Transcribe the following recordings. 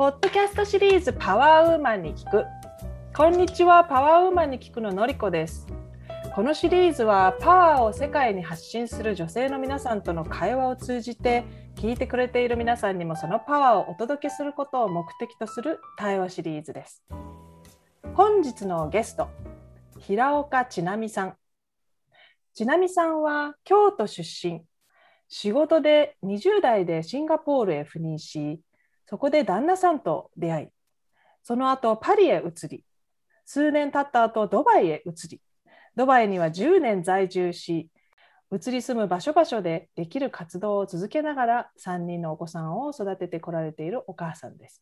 ポッドキャストシリーズパワーウーマンに聞く。こんにちはパワーウーマンに聞くののりこです。このシリーズはパワーを世界に発信する女性の皆さんとの会話を通じて聞いてくれている皆さんにもそのパワーをお届けすることを目的とする対話シリーズです。本日のゲスト平岡千奈美さん。千奈美さんは京都出身。仕事で20代でシンガポールへ赴任しそこで旦那さんと出会い、その後パリへ移り、数年経った後ドバイへ移り、ドバイには10年在住し、移り住む場所場所でできる活動を続けながら3人のお子さんを育ててこられているお母さんです。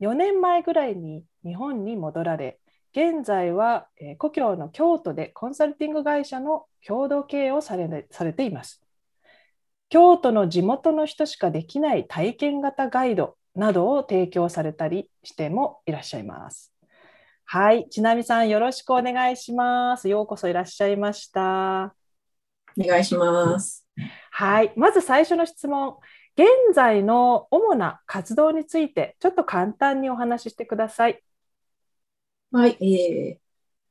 4年前ぐらいに日本に戻られ、現在は故郷の京都でコンサルティング会社の共同経営をされされています。京都の地元の人しかできない体験型ガイドなどを提供されたりしてもいらっしゃいます。はい、ちなみさんよろしくお願いします。ようこそいらっしゃいました。お願いします。はい、まず最初の質問。現在の主な活動についてちょっと簡単にお話ししてください。はい、え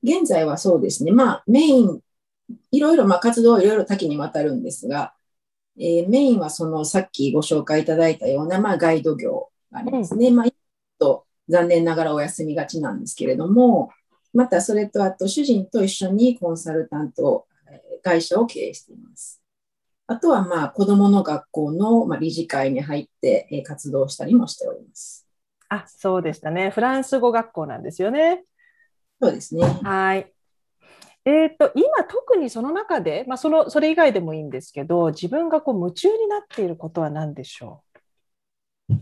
ー、現在はそうですね。まあメインいろいろまあ活動はいろいろ多岐にわたるんですが、えー、メインはそのさっきご紹介いただいたような、まあ、ガイド業がありますね。うん、まあ、と残念ながらお休みがちなんですけれども、またそれとあと主人と一緒にコンサルタント会社を経営しています。あとはまあ子どもの学校のまあ理事会に入って活動したりもしております。あ、そうでしたね。フランス語学校なんですよね。そうですね。はい。えーと、今特にその中で、まあ、そのそれ以外でもいいんですけど自分がこう夢中になっていることは何でしょう？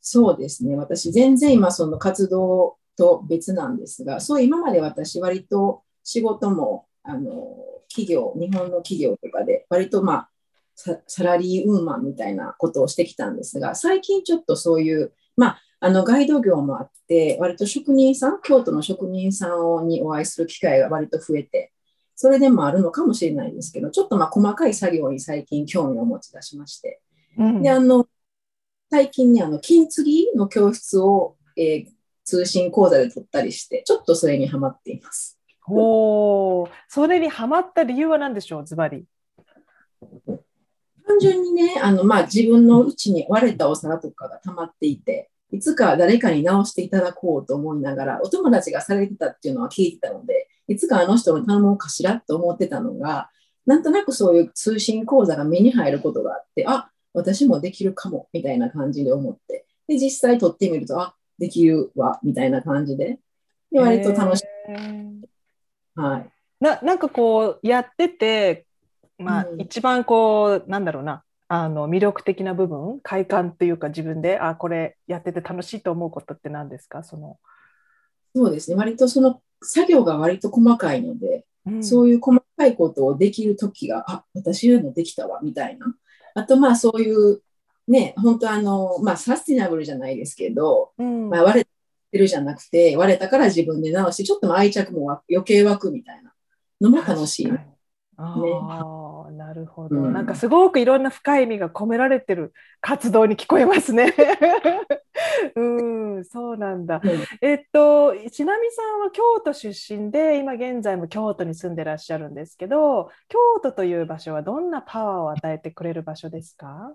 そうですね。私全然今その活動と別なんですがそう今まで私割と仕事もあの企業日本の企業とかで割とまあサラリーウーマンみたいなことをしてきたんですが最近ちょっとそういうまああのガイド業もあって、割と職人さん、京都の職人さんにお会いする機会が割と増えて、それでもあるのかもしれないですけど、ちょっとまあ細かい作業に最近興味を持ち出しまして、うん、であの最近にあの金継ぎの教室を、えー、通信講座で取ったりして、ちょっとそれにはまっています。おそれにはまった理由は何でしょう、ズバリ。単純にね、あのまあ、自分のうちに割れたお皿とかが溜まっていて、いつか誰かに直していただこうと思いながら、お友達がされてたっていうのは聞いてたので、いつかあの人に頼もうかしらと思ってたのが、なんとなくそういう通信講座が目に入ることがあって、あ私もできるかもみたいな感じで思って、で実際取ってみると、あできるわみたいな感じで、で割と楽しい。はい、ななんかこうやってて、まあ、うん、一番こうなんだろうなあの魅力的な部分快感というか自分であこれやってて楽しいと思うことって何ですか？その。そうですね。割とその作業が割と細かいので、うん、そういう細かいことをできる時があ私いうのできたわみたいな。あとまあそういうね本当あのまあサスティナブルじゃないですけど、うん、まあ、割れてるじゃなくて割れたから自分で直してちょっと愛着も余計湧くみたいなのも楽しい。ね、あなるほど、うん、なんかすごくいろんな深い意味が込められてる活動に聞こえますね。うんそうなんだ。うん、えっとちなみさんは京都出身で今現在も京都に住んでらっしゃるんですけど京都という場所はどんなパワーを与えてくれる場所ですか？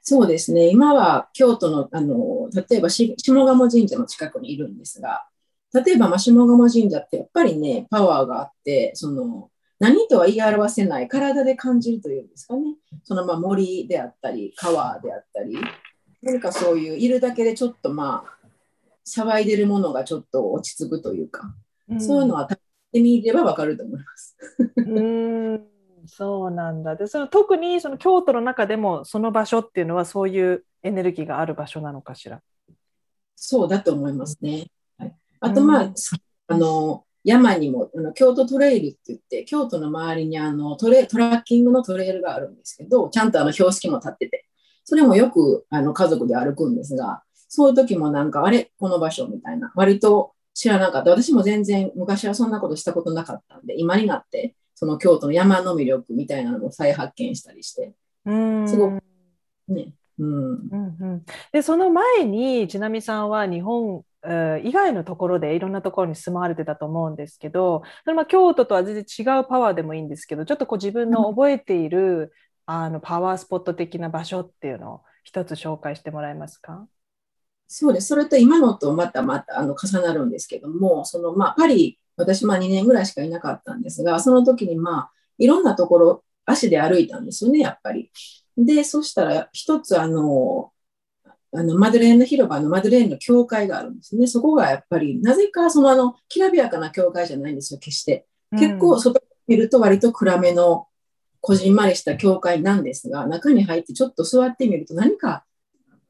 そうですね。今は京都のあの例えば下鴨神社の近くにいるんですが例えば、下鴨神社ってやっぱりね、パワーがあって、その、何とは言い表せない体で感じるというんですかね。そのまあ森であったり、川であったり、何かそういう、いるだけでちょっとまあ、騒いでるものがちょっと落ち着くというか、うん、そういうのは食べてみればわかると思います。うんそうなんだ。でその特にその京都の中でもその場所っていうのはそういうエネルギーがある場所なのかしら？そうだと思いますね。あと、まあ、あの、山にもあの京都トレイルって言って京都の周りにあのトレトラッキングのトレイルがあるんですけどちゃんとあの標識も立ってて。それもよくあの家族で歩くんですがそういう時もなんかあれ？この場所みたいな。割と知らなかった。私も全然昔はそんなことしたことなかったんで今になってその京都の山の魅力みたいなのを再発見したりして。すごくね。うん。うんうん、でその前にちなみさんは日本以外のところでいろんなところに住まわれてたと思うんですけどそれまあ京都とは全然違うパワーでもいいんですけどちょっとこう自分の覚えている、あのパワースポット的な場所っていうのを一つ紹介してもらえますか？そうです。それと今のとまたまたあの重なるんですけども、そのまあパリ、私まあ2年ぐらいしかいなかったんですが、その時にまあいろんなところ足で歩いたんですよね、やっぱり。で、そしたら一つあの、あのマドレーンの広場のマドレーンの教会があるんですね。そこがやっぱり、なぜかそのあの、きらびやかな教会じゃないんですよ、決して。結構外見ると割と暗めのこじんまりした教会なんですが、中に入ってちょっと座ってみると何か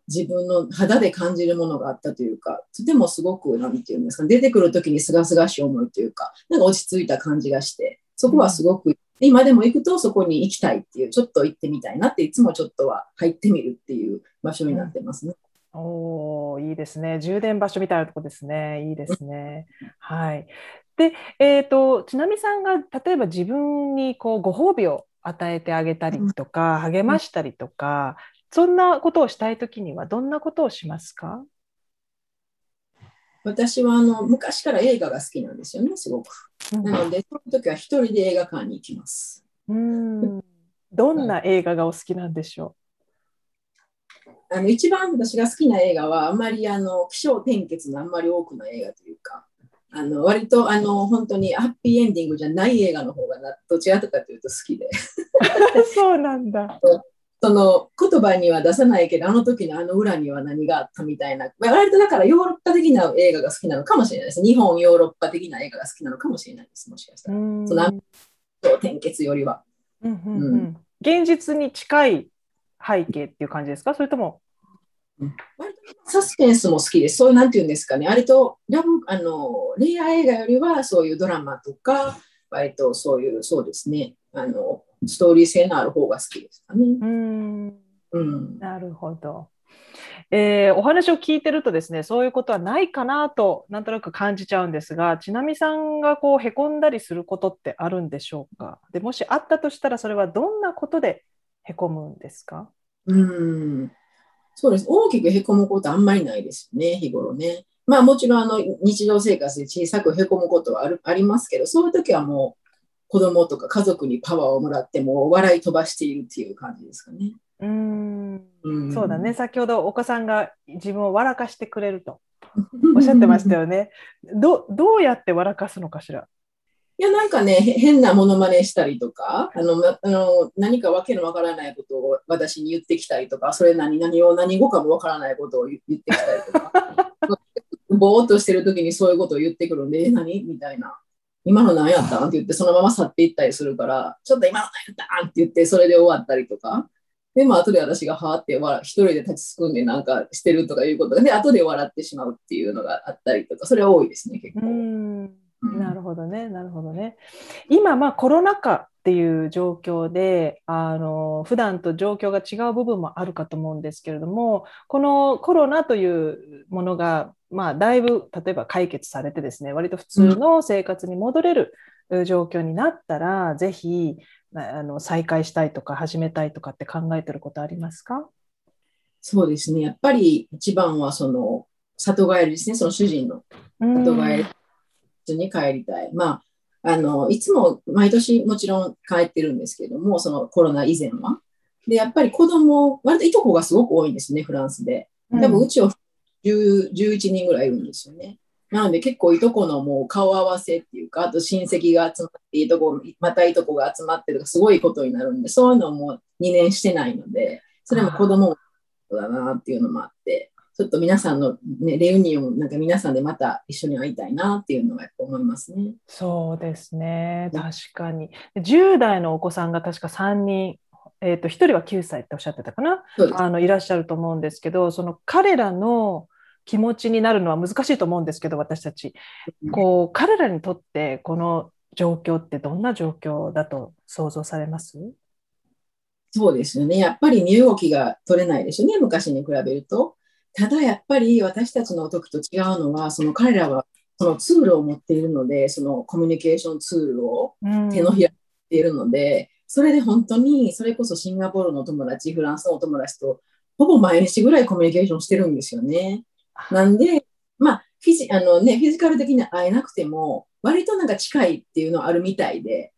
自分の肌で感じるものがあったというか、とてもすごく、なんていうんですか、出てくるときにすがすがしい思いというか、なんか落ち着いた感じがして、そこはすごく、今でも行くとそこに行きたいっていう、ちょっと行ってみたいなって、いつもちょっとは入ってみるっていう場所になってますね。うん、おいいですね。充電場所みたいなとこですね。いいですね。はい。で、えーと、ちなみさんが例えば自分にこうご褒美を与えてあげたりとか、励ましたりとか、そんなことをしたいときにはどんなことをしますか？私はあの昔から映画が好きなんですよね、すごく。なので、その時は一人で映画館に行きます。うんどんな映画がお好きなんでしょう、あの一番私が好きな映画は、あまりあの気象転結のあんまり多くの映画というか、あの割とあの本当にハッピーエンディングじゃない映画の方がどちらかというと好きで。そうなんだ。その言葉には出さないけど、あの時のあの裏には何があったみたいな、割とだからヨーロッパ的な映画が好きなのかもしれないです。日本、ヨーロッパ的な映画が好きなのかもしれないです、もしかしたら。その転結よりは、うんうんうん。現実に近い背景っていう感じですか？それとも、うん、サスペンスも好きです。そういう、なんていうんですかね、割とラブあの恋愛映画よりはそういうドラマとか、割とそういう、そうですね、あのストーリー性のある方が好きですかね。うんうん、なるほど。えー、お話を聞いてるとですねそういうことはないかなとなんとなく感じちゃうんですがちなみさんがこうへこんだりすることってあるんでしょうか？でもしあったとしたらそれはどんなことでへこむんですか？うんそうです大きくへこむことあんまりないですよね日頃ね。まあもちろんあの日常生活で小さくへこむことはあるありますけどそういう時はもう子供とか家族にパワーをもらっても笑い飛ばしているっていう感じですかね。うん。うん。そうだね。先ほどお子さんが自分を笑かしてくれると。おっしゃってましたよね。どどうやって笑かすのかしら？いやなんかね変なものまねしたりとかあのあの何かわけのわからないことを私に言ってきたりとかそれ何何を何語かもわからないことを言ってきたりとか。ぼーっとしてる時にそういうことを言ってくるんで何？みたいな今の何やったん？って言って、そのまま去っていったりするから、ちょっと今の何やったん？って言って、それで終わったりとか。で、まあ後で私がはーって一人で立ちすくんでなんかしてるとかいうことで、後で笑ってしまうっていうのがあったりとか、それは多いですね、結構。なるほどね、なるほどね。今、まあコロナ禍っていう状況で、あの普段と状況が違う部分もあるかと思うんですけれども、このコロナというものがまあ、だいぶ例えば解決されてですね割と普通の生活に戻れる状況になったら、うん、ぜひあの再開したいとか始めたいとかって考えてることありますか？そうですね。やっぱり一番はその里帰りですね。その主人の里帰りに帰りたい、うん、まああのいつも毎年もちろん帰ってるんですけどもそのコロナ以前は。でやっぱり子供割といとこがすごく多いんですねフランスで。多分うちを11人ぐらいいるんですよね。なので結構いとこのもう顔合わせっていうか、あと親戚が集まっていとこ、またいとこが集まってるとかすごいことになるんで、そういうのも2年してないので、それも子供だなっていうのもあって、ちょっと皆さんの、ね、レユニオン、なんか皆さんでまた一緒に会いたいなっていうのはやっぱ思いますね。そうですね、確かに。10代のお子さんが確か3人えーと、1人は9歳っておっしゃってたかな？あのいらっしゃると思うんですけどその彼らの気持ちになるのは難しいと思うんですけど私たち。こう彼らにとってこの状況ってどんな状況だと想像されます？そうですよね。やっぱり身動きが取れないですよね昔に比べるとただやっぱり私たちの時と違うのはその彼らはそのツールを持っているのでそのコミュニケーションツールを手のひらにているので、うん、それで本当にそれこそシンガポールの友達フランスのお友達とほぼ毎日ぐらいコミュニケーションしてるんですよね。なんで、まあ、フィジあのね、フィジカル的に会えなくても、割となんか近いっていうのはあるみたいで、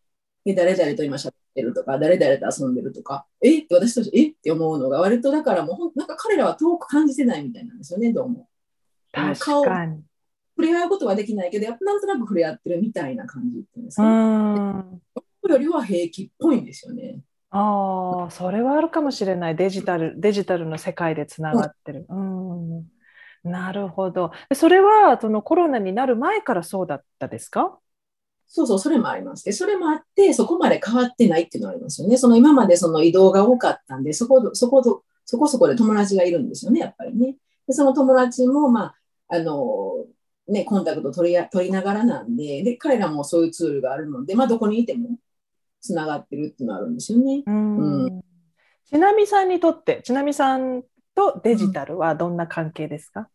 で誰々と今喋ってるとか、誰々と遊んでるとか、え？って私たち、え？って思うのが、割とだからもう、なんか彼らは遠く感じてないみたいなんですよね、どうも。確かに。触れ合うことはできないけど、やっぱなんとなく触れ合ってるみたいな感じっていうんですか、ね。よりは平気っぽいんですよね。ああ、それはあるかもしれない。デジタル、デジタルの世界でつながってる。うん。なるほど。それはそのコロナになる前からそうだったですか？そうそう、それもあります。で、それもあって、そこまで変わってないっていうのはありますよね。その今までその移動が多かったんで、そこ、そこ、そこそこで友達がいるんですよね、やっぱりね。で、その友達も、まあ、あの、ね、コンタクト取り取りながらなんで、で、彼らもそういうツールがあるので、まあ、どこにいてもつながってるっていうのはあるんですよね。うん、うん、ちなみさんにとって、ちなみさんとデジタルはどんな関係ですか、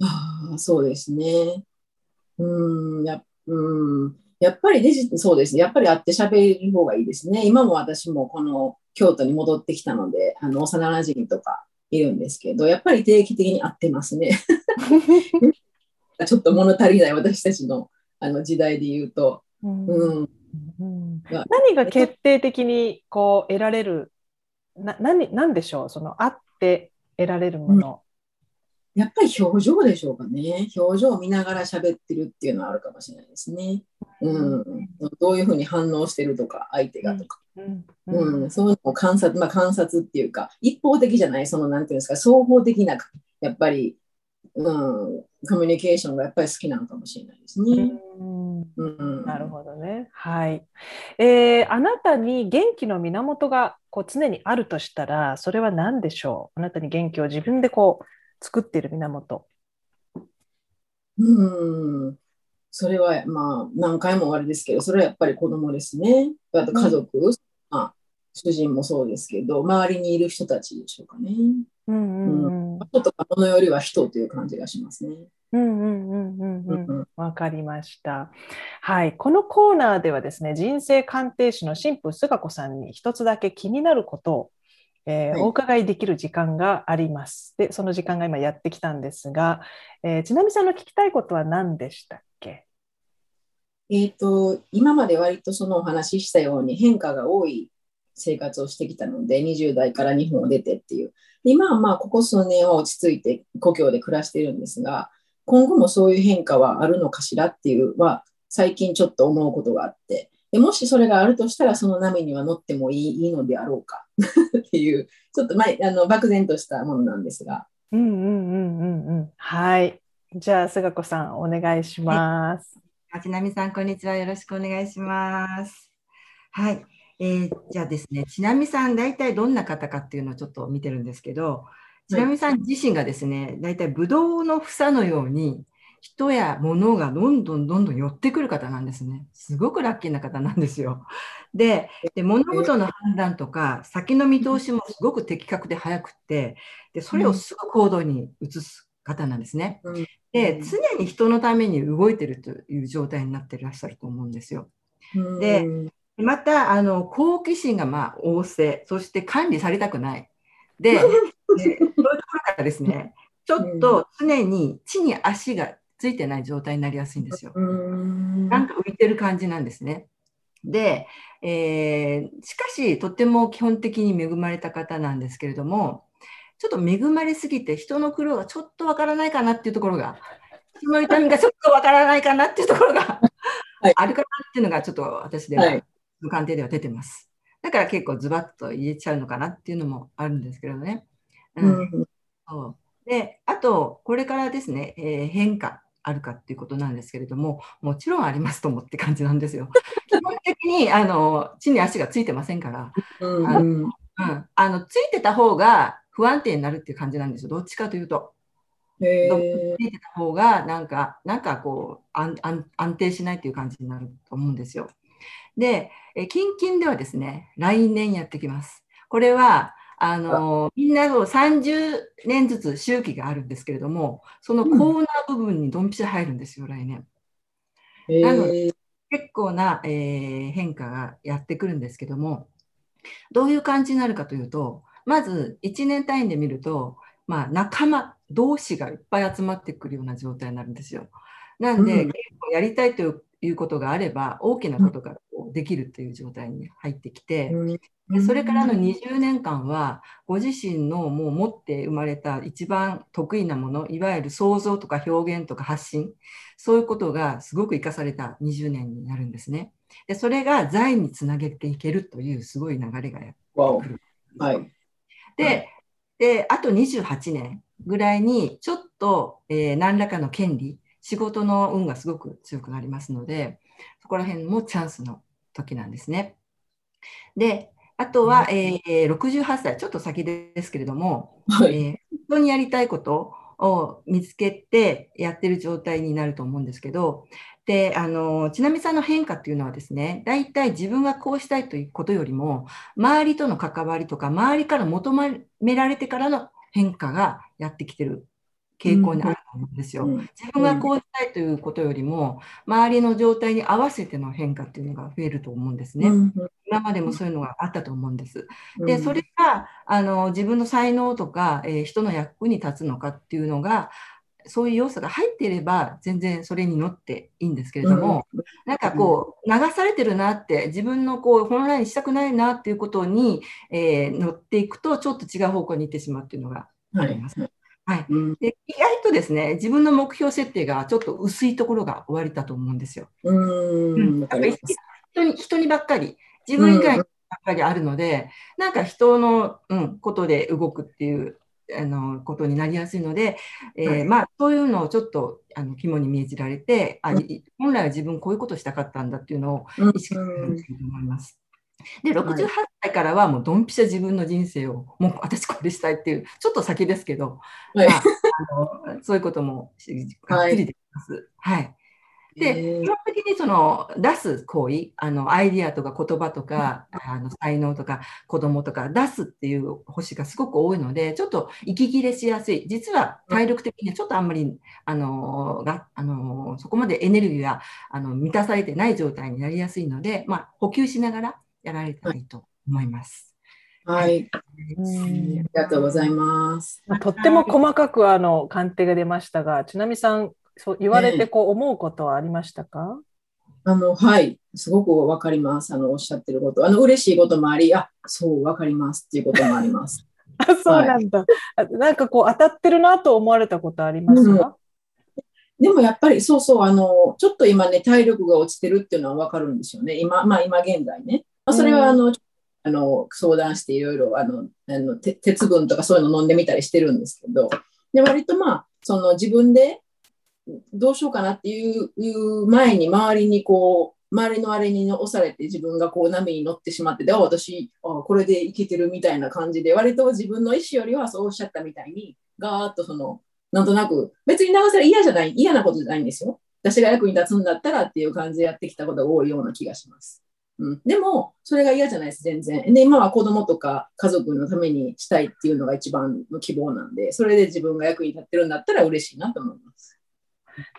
うん、ああ、そうですね。うん、やうん、やっぱりデジそうですね。やっぱり会って喋る方がいいですね。今も私もこの京都に戻ってきたので、あの幼馴染とかいるんですけど、やっぱり定期的に会ってますね。ちょっと物足りない私たちのあの時代で言うと。うん、うんうん、何が決定的にこう得られるな何何でしょう？そのあって得られるもの、うん、やっぱり表情でしょうかね。表情を見ながら喋ってるっていうのはあるかもしれないですね、うん、どういうふうに反応してるとか相手がとか、うん。そういうのを観察、まあ、観察っていうか一方的じゃないそのなんていうんですか双方的なやっぱりうん、コミュニケーションがやっぱり好きなのかもしれないですね。なるほどね。はい、えー。あなたに元気の源がこう常にあるとしたら、それは何でしょう？あなたに元気を自分でこう作っている源。うん。それはまあ何回もあれですけど、それはやっぱり子供ですね。あと家族、うん、まあ、主人もそうですけど、周りにいる人たちでしょうかね。うんうんうん。人とか物よりは人という感じがしますね。うんうんうんうんうん。わかりました。はい。このコーナーではですね、人生鑑定士の神父菅子さんに一つだけ気になることを、えーはい、お伺いできる時間があります。で、その時間が今やってきたんですが、えー、ちなみさんの聞きたいことは何でしたっけ？えっ、ー、と、今まで割とそのお話ししたように変化が多い生活をしてきたので、20代から日本を出てっていう。今はまあ、ここ数年は落ち着いて故郷で暮らしているんですが、今後もそういう変化はあるのかしらっていうは、最近ちょっと思うことがあって、でもしそれがあるとしたら、その波には乗ってもいいいいのであろうか っていう、ちょっと、まあ、あの漠然としたものなんですが。うんうんうんうんうん。はい。じゃあ、菅子さん、お願いします。町並さん、こんにちは。よろしくお願いします。はい。えー、じゃあですね、ちなみさん、大体どんな方かっていうのをちょっと見てるんですけど、ちなみさん自身がですね、大体ブドウの房のように、人や物がどんどんどんどん寄ってくる方なんですね。すごくラッキーな方なんですよ。で、で物事の判断とか、先の見通しもすごく的確で早くて、でそれをすぐ行動に移す方なんですね。で、常に人のために動いてるという状態になっていらっしゃると思うんですよ。で、また、あの、好奇心がまあ旺盛、そして管理されたくない。で、そういうところからですね、ちょっと常に地に足がついてない状態になりやすいんですよ。なんか浮いてる感じなんですね。で、えー、しかし、とっても基本的に恵まれた方なんですけれども、ちょっと恵まれすぎて人の苦労がちょっとわからないかなっていうところが、人の痛みがちょっとわからないかなっていうところがあるかなっていうのがちょっと私では、はいの鑑定では出てます。だから結構ズバッと言えちゃうのかなっていうのもあるんですけどね。うん、うん、であと、これからですね、えー、変化あるかっていうことなんですけれども、もちろんありますと思って感じなんですよ。基本的にあの地に足がついてませんから、うん、あの、うん、あのついてた方が不安定になるっていう感じなんですよ、どっちかというと。ついてた方がなんか、なんかこう安安定しないっていう感じになると思うんですよ。で、近々ではですね、来年やってきます。これは、あのみんな30年ずつ周期があるんですけれども、そのコーナー部分にドンピシャ入るんですよ、来年。なので、結構な、えー、変化がやってくるんですけども、どういう感じになるかというと、まず1年単位で見ると、まあ、仲間同士がいっぱい集まってくるような状態になるんですよ。なんで、うん、やりたいということがあれば、大きなことができるという状態に入ってきて、でそれからの20年間は、ご自身のもう持って生まれた一番得意なもの、いわゆる想像とか表現とか発信、そういうことがすごく生かされた20年になるんですね。でそれが財につなげていけるというすごい流れがやってくる。はい、でで、あと28年ぐらいに、ちょっと、えー、何らかの権利、仕事の運がすごく強くなりますので、そこら辺もチャンスの時なんですね。で、あとは、えー、68歳、ちょっと先ですけれども、はい、えー、本当にやりたいことを見つけてやってる状態になると思うんですけど、で、あの、ちなみさんの変化っていうのはですね、大体自分がこうしたいということよりも、周りとの関わりとか、周りから求められてからの変化がやってきてる傾向にある。と思うんですよ。うん、自分がこうしたいということよりも、周りの状態に合わせての変化っていうのが増えると思うんですね。うん、今までもそういうのがあったと思うんです。で、それがあの自分の才能とか、えー、人の役に立つのかっていうのが、そういう要素が入っていれば全然それに乗っていいんですけれども、うん、なんかこう流されてるなって自分のこう本来にしたくないなっていうことに、えー、乗っていくとちょっと違う方向に行ってしまうっていうのがあります。はいはい、で意外とですね自分の目標設定がちょっと薄いところが終わりだと思うんですよ。うん、やっぱり人に人にばっかり自分以外にばっかりあるので、うん、なんか人の、うん、ことで動くっていうあのことになりやすいので、えー、はい、まあ、そういうのをちょっとあの肝に銘じられて、あ本来は自分こういうことしたかったんだっていうのを意識すると思います。で、68歳からはもうドンピシャ自分の人生を、もう私これしたいっていう、ちょっと先ですけど、はい、まあ、あのそういうこともがっつりできます。はい、はいで、基本的にその出す行為、あのアイディアとか言葉とか、あの才能とか子供とか出すっていう星がすごく多いので、ちょっと息切れしやすい。実は体力的にちょっとあんまり、あの、が、あの、そこまでエネルギーがあの満たされてない状態になりやすいので、まあ、補給しながらやられたらいいと思います。はい。ありがとうございます。とっても細かくあの鑑定が出ましたが、ちなみさん、そう言われてこう思うことはありましたか、あの、はい、すごくわかります。あの、おっしゃってること。あの、嬉しいこともあり、あ、そう、わかりますっていうこともあります。あ、そうなんだ、はい、なんかこう、当たってるなと思われたことありますか、うん、でもやっぱり、そうそう、あの、ちょっと今ね、体力が落ちてるっていうのはわかるんですよね。今、まあ、今現在ね。まあ、それは、あの、うん、あの、相談していろいろ、あの、あの鉄分とかそういうの飲んでみたりしてるんですけど、で、割とまあ、その自分でどうしようかなっていう前に周りにこう周りのあれに押されて自分がこう波に乗ってしまってで私あこれでいけてるみたいな感じで割と自分の意思よりはそうおっしゃったみたいにガーッとそのなんとなく別に流され嫌じゃない嫌なことじゃないんですよ私が役に立つんだったらっていう感じでやってきたことが多いような気がします。うん、でも、それが嫌じゃないです、全然。で、今は子供とか家族のためにしたいっていうのが一番の希望なんで、それで自分が役に立ってるんだったら嬉しいなと思います。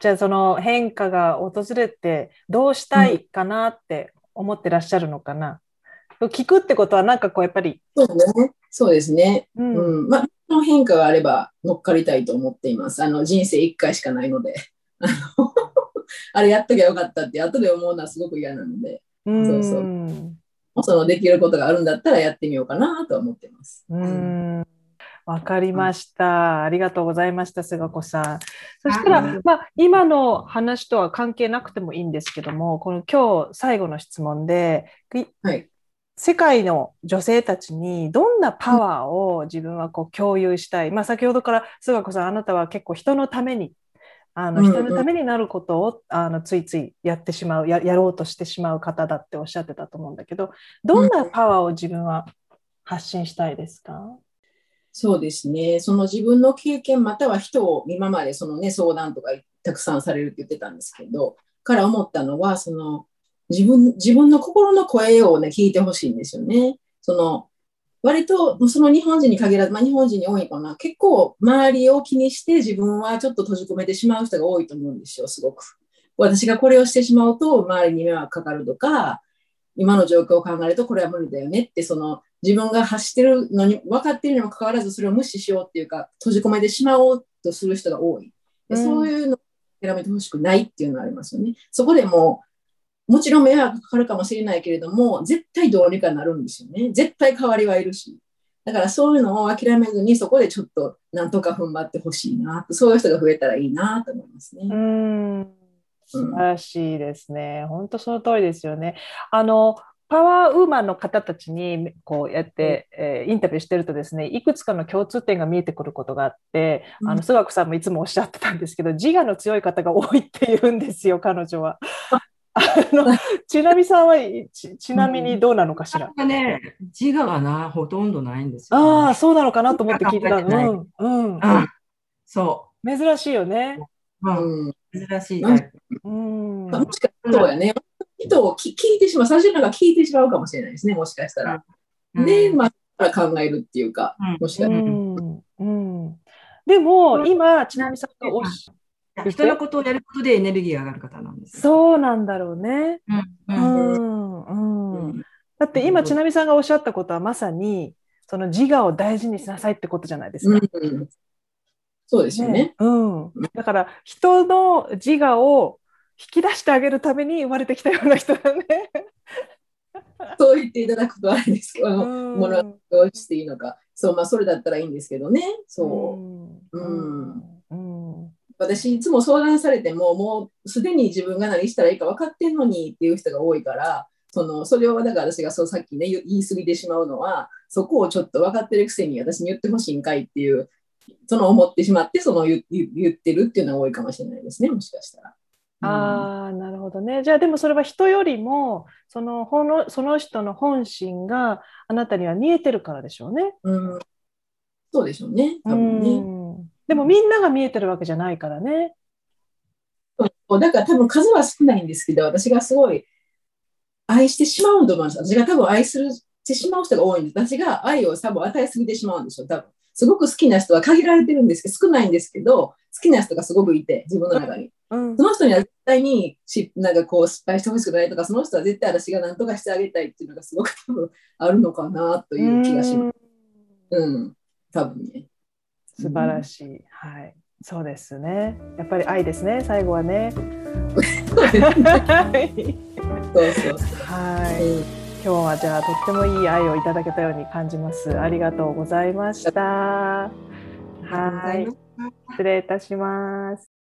じゃあその変化が訪れてどうしたいかなって思ってらっしゃるのかな、うん、聞くってことはなんかこうやっぱりそうね。そうですね、うん、うん、まあの変化があれば乗っかりたいと思っています。あの人生1回しかないので。あれやっときゃよかったって後で思うのはすごく嫌なので、うん、そうそうそのできることがあるんだったらやってみようかなと思ってます。うんわかりました。ありがとうございました、菅子さん。そしたら、まあ、今の話とは関係なくてもいいんですけども、この今日最後の質問で、はい、世界の女性たちにどんなパワーを自分はこう共有したい？まあ、先ほどから菅子さん、あなたは結構人のために、あの人のためになることを、あのついついやってしまうや、やろうとしてしまう方だっておっしゃってたと思うんだけど、どんなパワーを自分は発信したいですか、そうですね。その自分の経験、または人を今までそのね、相談とかたくさんされるって言ってたんですけど、から思ったのは、その自分、自分の心の声をね、聞いてほしいんですよね。その、割とその日本人に限らず、まあ、日本人に多いかな、結構周りを気にして自分はちょっと閉じ込めてしまう人が多いと思うんですよ、すごく。私がこれをしてしまうと周りに迷惑かかるとか、今の状況を考えるとこれは無理だよねってその自分が発してるのに分かっているにもかかわらずそれを無視しようっていうか閉じ込めてしまおうとする人が多い。でそういうのを諦めてほしくないっていうのがありますよね。そこでももちろん迷惑かかるかもしれないけれども絶対どうにかなるんですよね。絶対代わりはいるし。だからそういうのを諦めずにそこでちょっとなんとか踏ん張ってほしいなそういう人が増えたらいいなと思いますね。うん素晴らしいですね。本当その通りですよね。あのパワーウーマンの方たちにこうやって、えー、インタビューしてるとですねいくつかの共通点が見えてくることがあって、うん、あの須学さんもいつもおっしゃってたんですけど自我の強い方が多いって言うんですよ彼女は。あのちなみさんはちちなみにどうなのかしら、うん、ね、自我がなほとんどないんですよ、ね、ああそうなのかなと思って聞いてたの、うん、うん、そう。珍しいよね、うん、珍しい、うん、もしかそうやね。人を聞いてしまう、最初なんか聞いてしまうかもしれないですね、もしかしたら。うん、で、まあ、考えるっていうか、もしかしたら。うん。うん、でも、今、ちなみさんがおっしゃ人のことをやることでエネルギーが上がる方なんです。そうなんだろうね。うんだって今、ちなみさんがおっしゃったことはまさに、その自我を大事にしなさいってことじゃないですか。うんそうですよね、ね、うん。だから人の自我を引き出してあげるために生まれてきたような人だね。そう言っていただくとあれですけど、ものどうしていいのか。そう、まあ、それだったらいいんですけどね。そう。うん。うん、私、いつも相談されても、もうすでに自分が何したらいいか分かってんのにっていう人が多いから、そのそれをだから私がそうさっきね言い過ぎてしまうのはそこをちょっと分かってるくせに私に言ってほしいんかいっていうその思ってしまってその言言ってるっていうのが多いかもしれないですねもしかしたら。ああ、なるほどね。じゃあでもそれは人よりもそのほのその人の本心があなたには見えてるからでしょうね。うん、そうでしょうね。多分ね。でもみんなが見えてるわけじゃないからね。だから多分数は少ないんですけど、私がすごい愛してしまうと思います。私が多分愛するしてしまう人が多いんです。私が愛を多分与えすぎてしまうんですよ、多分。すごく好きな人は限られてるんですけど、少ないんですけど、好きな人がすごくいて、自分の中に。うん、その人には絶対にしなんかこう失敗してほしくないとか、その人は絶対私が何とかしてあげたいっていうのがすごく多分あるのかなという気がします。うん、多分ね。素晴らしい。うん、はい。そうですね。やっぱり愛ですね、最後はね。そうそうそう。はい。うん今日はじゃあとってもいい愛をいただけたように感じます。ありがとうございました。はい。失礼いたします。